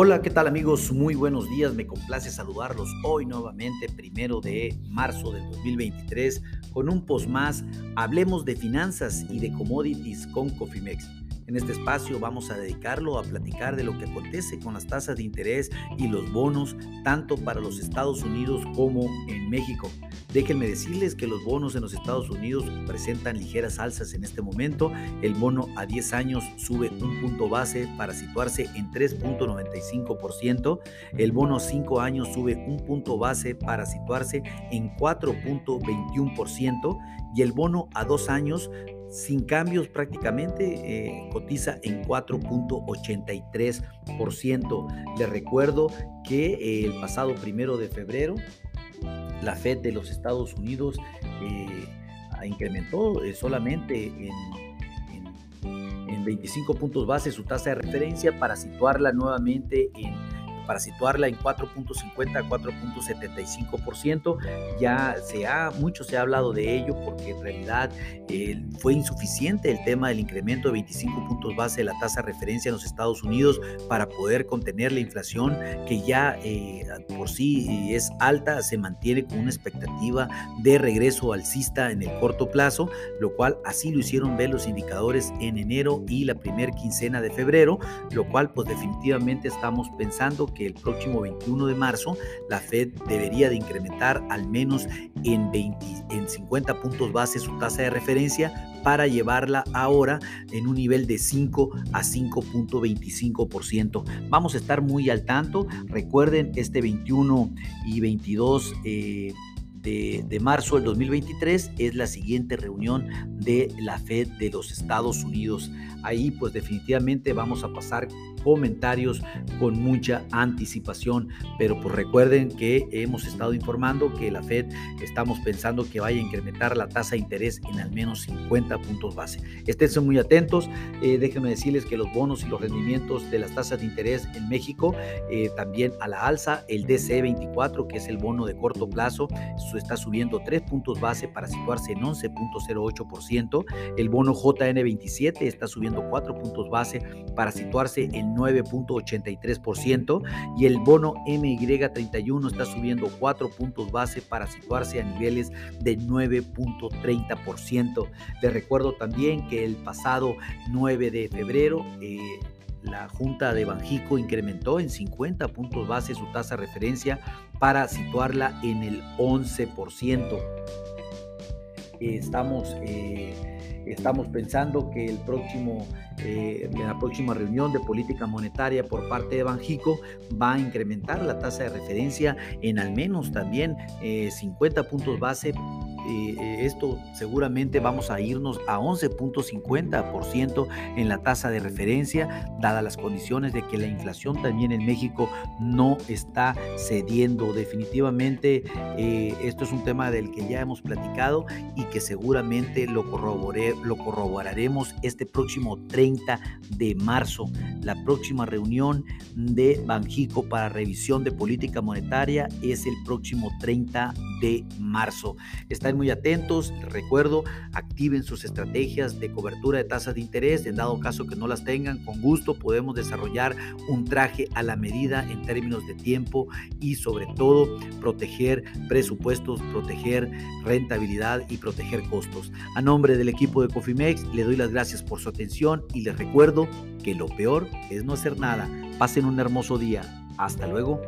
Hola, ¿qué tal amigos? Muy buenos días, me complace saludarlos hoy nuevamente, primero de marzo del 2023, con un post más, hablemos de finanzas y de commodities con Cofimex. En este espacio vamos a dedicarlo a platicar de lo que acontece con las tasas de interés y los bonos, tanto para los Estados Unidos como en México. Déjenme decirles que los bonos en los Estados Unidos presentan ligeras alzas en este momento. El bono a 10 años sube un punto base para situarse en 3.95%. El bono a 5 años sube un punto base para situarse en 4.21%. Y el bono a 2 años sin cambios prácticamente, eh, cotiza en 4.83%. Les recuerdo que eh, el pasado primero de febrero, la Fed de los Estados Unidos eh, incrementó solamente en, en 25 puntos base su tasa de referencia para situarla nuevamente en para situarla en 4.50 a 4.75%. Ya se ha, mucho se ha hablado de ello porque en realidad eh, fue insuficiente el tema del incremento de 25 puntos base de la tasa referencia en los Estados Unidos para poder contener la inflación que ya eh, por sí es alta, se mantiene con una expectativa de regreso alcista en el corto plazo, lo cual así lo hicieron ver los indicadores en enero y la primera quincena de febrero, lo cual pues definitivamente estamos pensando que el próximo 21 de marzo la Fed debería de incrementar al menos en, 20, en 50 puntos base su tasa de referencia para llevarla ahora en un nivel de 5 a 5.25%. Vamos a estar muy al tanto. Recuerden, este 21 y 22 eh, de, de, marzo del 2023 es la siguiente reunión de la Fed de los Estados Unidos. Ahí pues definitivamente vamos a pasar comentarios con mucha anticipación. Pero pues recuerden que hemos estado informando que la Fed estamos pensando que vaya a incrementar la tasa de interés en al menos 50 puntos base. Estén muy atentos. Eh, déjenme decirles que los bonos y los rendimientos de las tasas de interés en México eh, también a la alza. El DC24, que es el bono de corto plazo, está subiendo 3 puntos base para situarse en 11.08%. El bono JN27 está subiendo 4 puntos base para situarse en 9.83% y el bono MY31 está subiendo 4 puntos base para situarse a niveles de 9.30%. Les recuerdo también que el pasado 9 de febrero eh, la Junta de Banjico incrementó en 50 puntos base su tasa de referencia para situarla en el 11%. Estamos... Eh, Estamos pensando que el próximo, eh, la próxima reunión de política monetaria por parte de Banjico va a incrementar la tasa de referencia en al menos también 50 eh, puntos base eh, esto seguramente vamos a irnos a 11.50% en la tasa de referencia, dadas las condiciones de que la inflación también en México no está cediendo. Definitivamente eh, esto es un tema del que ya hemos platicado y que seguramente lo, lo corroboraremos este próximo 30 de marzo, la próxima reunión de Banjico para revisión de política monetaria es el próximo 30 de marzo. Están muy atentos, recuerdo, activen sus estrategias de cobertura de tasas de interés, en dado caso que no las tengan, con gusto podemos desarrollar un traje a la medida en términos de tiempo y sobre todo proteger presupuestos, proteger rentabilidad y proteger costos. A nombre del equipo de Cofimex, le doy las gracias por su atención y les recuerdo que lo peor es no hacer nada. Pasen un hermoso día. Hasta luego.